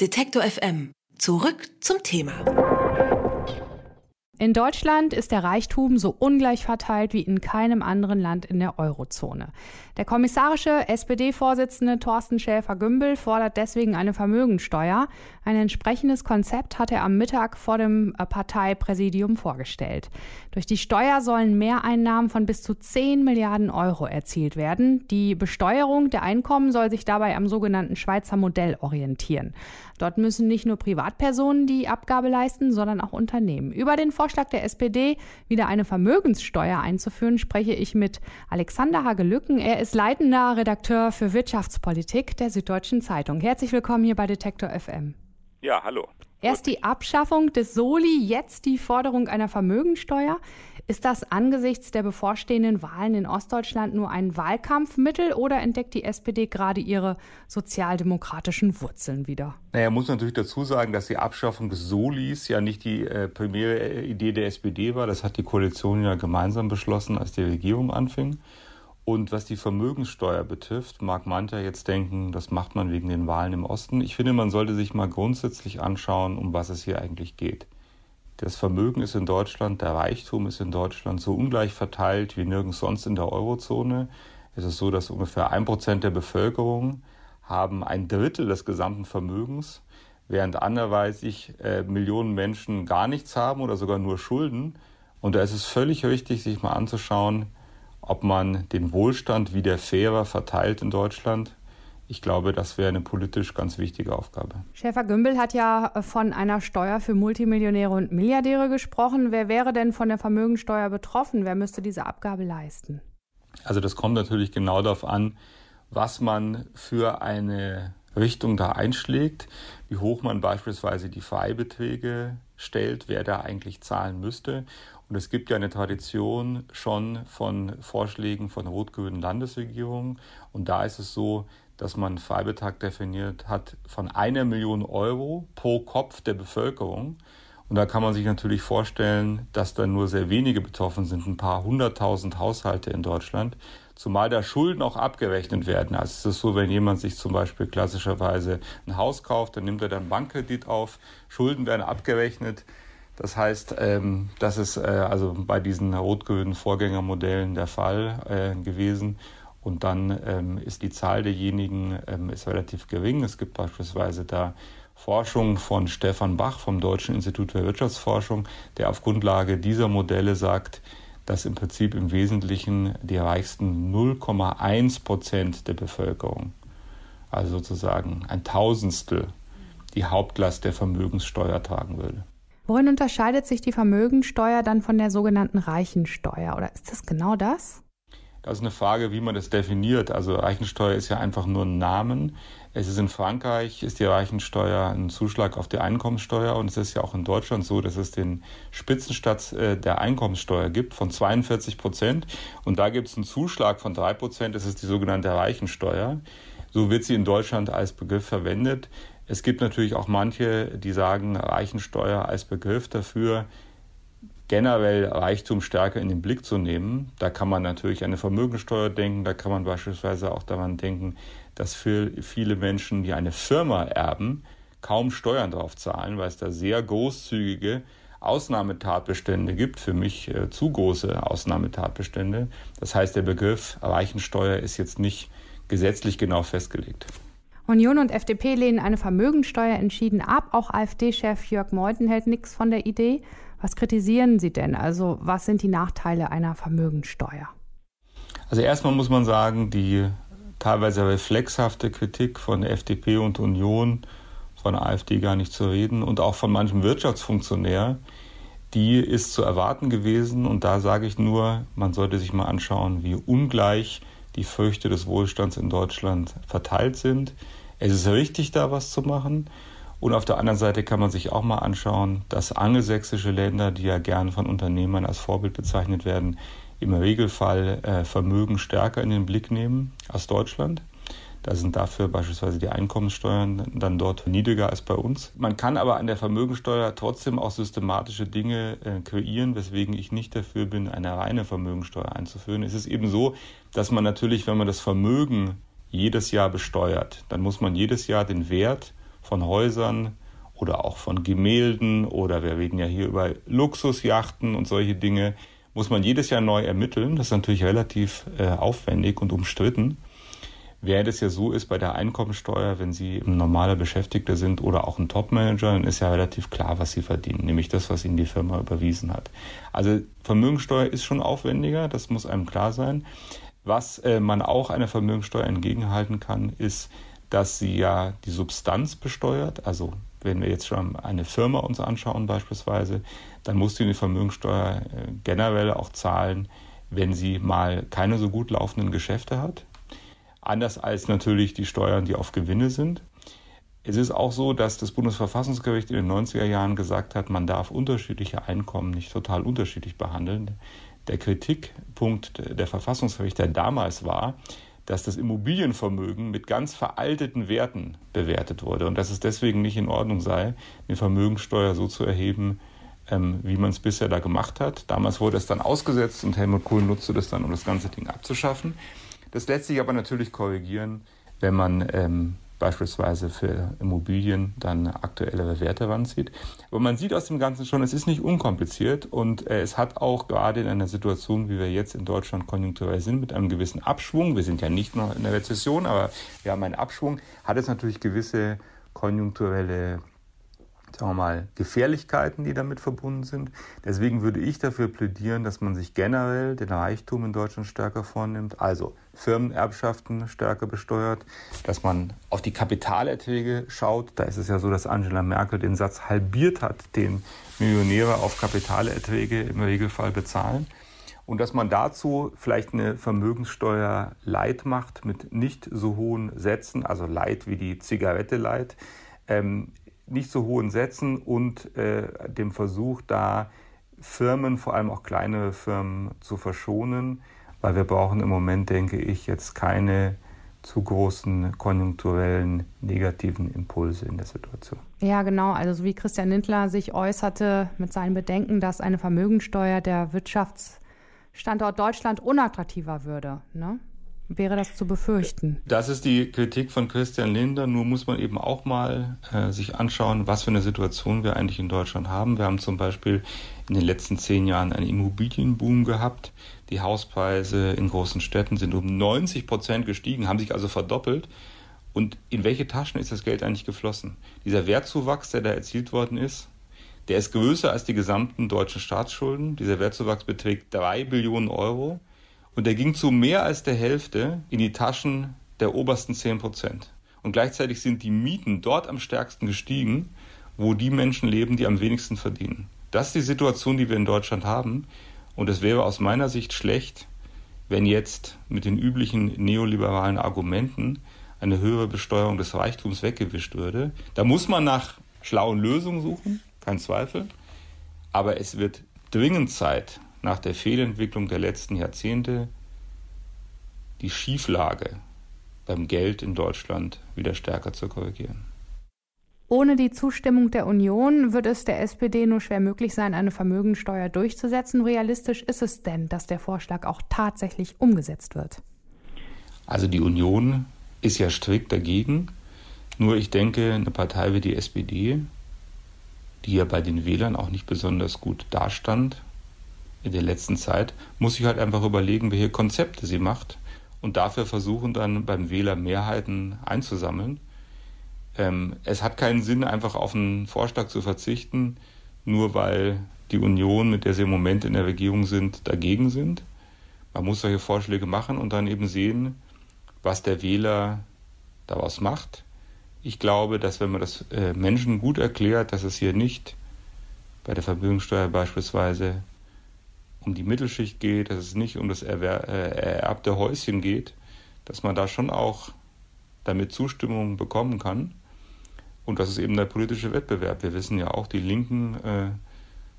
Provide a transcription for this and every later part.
Detektor FM. Zurück zum Thema. In Deutschland ist der Reichtum so ungleich verteilt wie in keinem anderen Land in der Eurozone. Der kommissarische SPD-Vorsitzende Thorsten Schäfer-Gümbel fordert deswegen eine Vermögensteuer. Ein entsprechendes Konzept hat er am Mittag vor dem äh, Parteipräsidium vorgestellt. Durch die Steuer sollen Mehreinnahmen von bis zu 10 Milliarden Euro erzielt werden. Die Besteuerung der Einkommen soll sich dabei am sogenannten Schweizer Modell orientieren. Dort müssen nicht nur Privatpersonen die Abgabe leisten, sondern auch Unternehmen. Über den Vorschlag der SPD, wieder eine Vermögenssteuer einzuführen, spreche ich mit Alexander Hagelücken. Er ist leitender Redakteur für Wirtschaftspolitik der Süddeutschen Zeitung. Herzlich willkommen hier bei Detektor FM. Ja, hallo. Erst die Abschaffung des Soli, jetzt die Forderung einer Vermögensteuer. Ist das angesichts der bevorstehenden Wahlen in Ostdeutschland nur ein Wahlkampfmittel oder entdeckt die SPD gerade ihre sozialdemokratischen Wurzeln wieder? Naja, muss natürlich dazu sagen, dass die Abschaffung des Solis ja nicht die äh, primäre Idee der SPD war. Das hat die Koalition ja gemeinsam beschlossen, als die Regierung anfing. Und was die Vermögenssteuer betrifft, mag mancher jetzt denken, das macht man wegen den Wahlen im Osten. Ich finde, man sollte sich mal grundsätzlich anschauen, um was es hier eigentlich geht. Das Vermögen ist in Deutschland, der Reichtum ist in Deutschland so ungleich verteilt wie nirgends sonst in der Eurozone. Es ist so, dass ungefähr ein Prozent der Bevölkerung haben ein Drittel des gesamten Vermögens, während anderweitig äh, Millionen Menschen gar nichts haben oder sogar nur Schulden. Und da ist es völlig richtig, sich mal anzuschauen, ob man den Wohlstand wieder fairer verteilt in Deutschland. Ich glaube, das wäre eine politisch ganz wichtige Aufgabe. Schäfer-Gümbel hat ja von einer Steuer für Multimillionäre und Milliardäre gesprochen. Wer wäre denn von der Vermögensteuer betroffen? Wer müsste diese Abgabe leisten? Also das kommt natürlich genau darauf an, was man für eine Richtung da einschlägt, wie hoch man beispielsweise die Freibeträge stellt, wer da eigentlich zahlen müsste. Und es gibt ja eine Tradition schon von Vorschlägen von rot-grünen Landesregierungen. Und da ist es so, dass man Freibetrag definiert hat von einer Million Euro pro Kopf der Bevölkerung. Und da kann man sich natürlich vorstellen, dass da nur sehr wenige betroffen sind, ein paar hunderttausend Haushalte in Deutschland, zumal da Schulden auch abgerechnet werden. Also es ist so, wenn jemand sich zum Beispiel klassischerweise ein Haus kauft, dann nimmt er dann Bankkredit auf, Schulden werden abgerechnet. Das heißt, ähm, das ist äh, also bei diesen rot-grünen Vorgängermodellen der Fall äh, gewesen. Und dann ähm, ist die Zahl derjenigen ähm, ist relativ gering. Es gibt beispielsweise da Forschung von Stefan Bach vom Deutschen Institut für Wirtschaftsforschung, der auf Grundlage dieser Modelle sagt, dass im Prinzip im Wesentlichen die reichsten 0,1 Prozent der Bevölkerung, also sozusagen ein Tausendstel, die Hauptlast der Vermögenssteuer tragen würde. Worin unterscheidet sich die Vermögensteuer dann von der sogenannten Reichensteuer? Oder ist das genau das? Das ist eine Frage, wie man das definiert. Also Reichensteuer ist ja einfach nur ein Namen. Es ist in Frankreich, ist die Reichensteuer ein Zuschlag auf die Einkommenssteuer und es ist ja auch in Deutschland so, dass es den Spitzenstadt äh, der Einkommenssteuer gibt von 42 Prozent und da gibt es einen Zuschlag von drei Prozent, das ist die sogenannte Reichensteuer. So wird sie in Deutschland als Begriff verwendet. Es gibt natürlich auch manche, die sagen, Reichensteuer als Begriff dafür, generell Reichtum stärker in den Blick zu nehmen. Da kann man natürlich an eine Vermögensteuer denken, da kann man beispielsweise auch daran denken, dass für viele Menschen, die eine Firma erben, kaum Steuern drauf zahlen, weil es da sehr großzügige Ausnahmetatbestände gibt, für mich äh, zu große Ausnahmetatbestände. Das heißt, der Begriff Reichensteuer ist jetzt nicht gesetzlich genau festgelegt. Union und FDP lehnen eine Vermögensteuer entschieden ab. Auch AfD-Chef Jörg Meuthen hält nichts von der Idee. Was kritisieren Sie denn? Also was sind die Nachteile einer Vermögensteuer? Also erstmal muss man sagen, die teilweise reflexhafte Kritik von FDP und Union, von AfD gar nicht zu reden und auch von manchem Wirtschaftsfunktionär, die ist zu erwarten gewesen. Und da sage ich nur, man sollte sich mal anschauen, wie ungleich die Früchte des Wohlstands in Deutschland verteilt sind. Es ist richtig, da was zu machen. Und auf der anderen Seite kann man sich auch mal anschauen, dass angelsächsische Länder, die ja gern von Unternehmern als Vorbild bezeichnet werden, im Regelfall äh, Vermögen stärker in den Blick nehmen als Deutschland. Da sind dafür beispielsweise die Einkommenssteuern dann dort niedriger als bei uns. Man kann aber an der Vermögensteuer trotzdem auch systematische Dinge äh, kreieren, weswegen ich nicht dafür bin, eine reine Vermögensteuer einzuführen. Es ist eben so, dass man natürlich, wenn man das Vermögen jedes Jahr besteuert, dann muss man jedes Jahr den Wert von Häusern oder auch von Gemälden oder wir reden ja hier über Luxusjachten und solche Dinge, muss man jedes Jahr neu ermitteln. Das ist natürlich relativ äh, aufwendig und umstritten. Während es ja so ist bei der Einkommensteuer, wenn Sie ein normaler Beschäftigter sind oder auch ein Topmanager, dann ist ja relativ klar, was Sie verdienen, nämlich das, was Ihnen die Firma überwiesen hat. Also Vermögensteuer ist schon aufwendiger, das muss einem klar sein. Was äh, man auch einer Vermögensteuer entgegenhalten kann, ist, dass sie ja die Substanz besteuert. Also wenn wir jetzt schon eine Firma uns anschauen beispielsweise, dann muss sie eine Vermögensteuer äh, generell auch zahlen, wenn sie mal keine so gut laufenden Geschäfte hat anders als natürlich die Steuern, die auf Gewinne sind. Es ist auch so, dass das Bundesverfassungsgericht in den 90er Jahren gesagt hat, man darf unterschiedliche Einkommen nicht total unterschiedlich behandeln. Der Kritikpunkt der Verfassungsrichter damals war, dass das Immobilienvermögen mit ganz veralteten Werten bewertet wurde und dass es deswegen nicht in Ordnung sei, eine Vermögensteuer so zu erheben, ähm, wie man es bisher da gemacht hat. Damals wurde es dann ausgesetzt und Helmut Kohl nutzte das dann, um das ganze Ding abzuschaffen. Das lässt sich aber natürlich korrigieren, wenn man ähm, beispielsweise für Immobilien dann aktuellere Werte ranzieht. Aber man sieht aus dem Ganzen schon, es ist nicht unkompliziert und äh, es hat auch gerade in einer Situation, wie wir jetzt in Deutschland konjunkturell sind, mit einem gewissen Abschwung, wir sind ja nicht noch in der Rezession, aber wir haben einen Abschwung, hat es natürlich gewisse konjunkturelle sagen wir mal, Gefährlichkeiten, die damit verbunden sind. Deswegen würde ich dafür plädieren, dass man sich generell den Reichtum in Deutschland stärker vornimmt, also Firmenerbschaften stärker besteuert, dass man auf die Kapitalerträge schaut. Da ist es ja so, dass Angela Merkel den Satz halbiert hat, den Millionäre auf Kapitalerträge im Regelfall bezahlen. Und dass man dazu vielleicht eine Vermögenssteuer Light macht mit nicht so hohen Sätzen, also Light wie die Zigarette Light, ähm, nicht so hohen Sätzen und äh, dem Versuch, da Firmen, vor allem auch kleinere Firmen, zu verschonen, weil wir brauchen im Moment, denke ich, jetzt keine zu großen konjunkturellen negativen Impulse in der Situation. Ja, genau. Also so wie Christian Lindler sich äußerte mit seinen Bedenken, dass eine Vermögensteuer der Wirtschaftsstandort Deutschland unattraktiver würde. Ne? Wäre das zu befürchten. Das ist die Kritik von Christian Linder. Nur muss man eben auch mal äh, sich anschauen, was für eine Situation wir eigentlich in Deutschland haben. Wir haben zum Beispiel in den letzten zehn Jahren einen Immobilienboom gehabt. Die Hauspreise in großen Städten sind um 90 Prozent gestiegen, haben sich also verdoppelt. Und in welche Taschen ist das Geld eigentlich geflossen? Dieser Wertzuwachs, der da erzielt worden ist, der ist größer als die gesamten deutschen Staatsschulden. Dieser Wertzuwachs beträgt drei Billionen Euro. Und der ging zu mehr als der Hälfte in die Taschen der obersten 10 Prozent. Und gleichzeitig sind die Mieten dort am stärksten gestiegen, wo die Menschen leben, die am wenigsten verdienen. Das ist die Situation, die wir in Deutschland haben. Und es wäre aus meiner Sicht schlecht, wenn jetzt mit den üblichen neoliberalen Argumenten eine höhere Besteuerung des Reichtums weggewischt würde. Da muss man nach schlauen Lösungen suchen, kein Zweifel. Aber es wird dringend Zeit, nach der Fehlentwicklung der letzten Jahrzehnte die Schieflage beim Geld in Deutschland wieder stärker zu korrigieren. Ohne die Zustimmung der Union wird es der SPD nur schwer möglich sein, eine Vermögensteuer durchzusetzen. Realistisch ist es denn, dass der Vorschlag auch tatsächlich umgesetzt wird? Also die Union ist ja strikt dagegen. Nur ich denke, eine Partei wie die SPD, die ja bei den Wählern auch nicht besonders gut dastand, in der letzten Zeit, muss sich halt einfach überlegen, welche Konzepte sie macht und dafür versuchen dann beim Wähler Mehrheiten einzusammeln. Ähm, es hat keinen Sinn, einfach auf einen Vorschlag zu verzichten, nur weil die Union, mit der sie im Moment in der Regierung sind, dagegen sind. Man muss solche Vorschläge machen und dann eben sehen, was der Wähler daraus macht. Ich glaube, dass wenn man das äh, Menschen gut erklärt, dass es hier nicht bei der Vermögenssteuer beispielsweise um die Mittelschicht geht, dass es nicht um das äh, ererbte Häuschen geht, dass man da schon auch damit Zustimmung bekommen kann. Und das ist eben der politische Wettbewerb. Wir wissen ja auch, die Linken äh,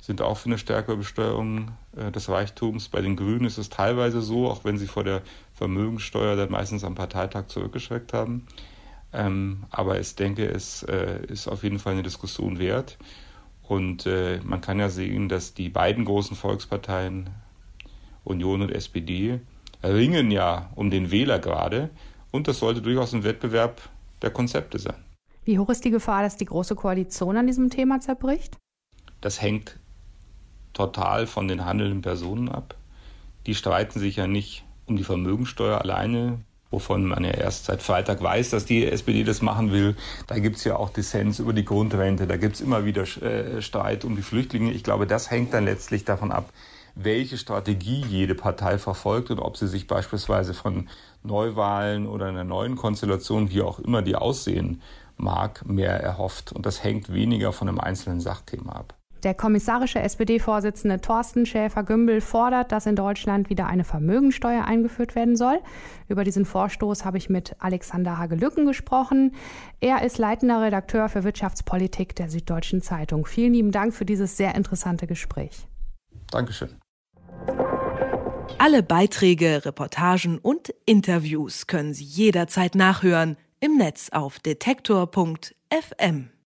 sind auch für eine stärkere Besteuerung äh, des Reichtums. Bei den Grünen ist es teilweise so, auch wenn sie vor der Vermögenssteuer dann meistens am Parteitag zurückgeschreckt haben. Ähm, aber ich denke, es äh, ist auf jeden Fall eine Diskussion wert. Und äh, man kann ja sehen, dass die beiden großen Volksparteien, Union und SPD, ringen ja um den Wähler gerade. Und das sollte durchaus ein Wettbewerb der Konzepte sein. Wie hoch ist die Gefahr, dass die Große Koalition an diesem Thema zerbricht? Das hängt total von den handelnden Personen ab. Die streiten sich ja nicht um die Vermögensteuer alleine, wovon man ja erst seit Freitag weiß, dass die SPD das machen will. Da gibt es ja auch Dissens über die Grundrente, da gibt es immer wieder äh, Streit um die Flüchtlinge. Ich glaube, das hängt dann letztlich davon ab, welche Strategie jede Partei verfolgt und ob sie sich beispielsweise von Neuwahlen oder einer neuen Konstellation, wie auch immer die aussehen mag, mehr erhofft. Und das hängt weniger von einem einzelnen Sachthema ab. Der kommissarische SPD-Vorsitzende Thorsten Schäfer-Gümbel fordert, dass in Deutschland wieder eine Vermögensteuer eingeführt werden soll. Über diesen Vorstoß habe ich mit Alexander Hagelücken gesprochen. Er ist leitender Redakteur für Wirtschaftspolitik der Süddeutschen Zeitung. Vielen lieben Dank für dieses sehr interessante Gespräch. Dankeschön. Alle Beiträge, Reportagen und Interviews können Sie jederzeit nachhören im Netz auf detektor.fm.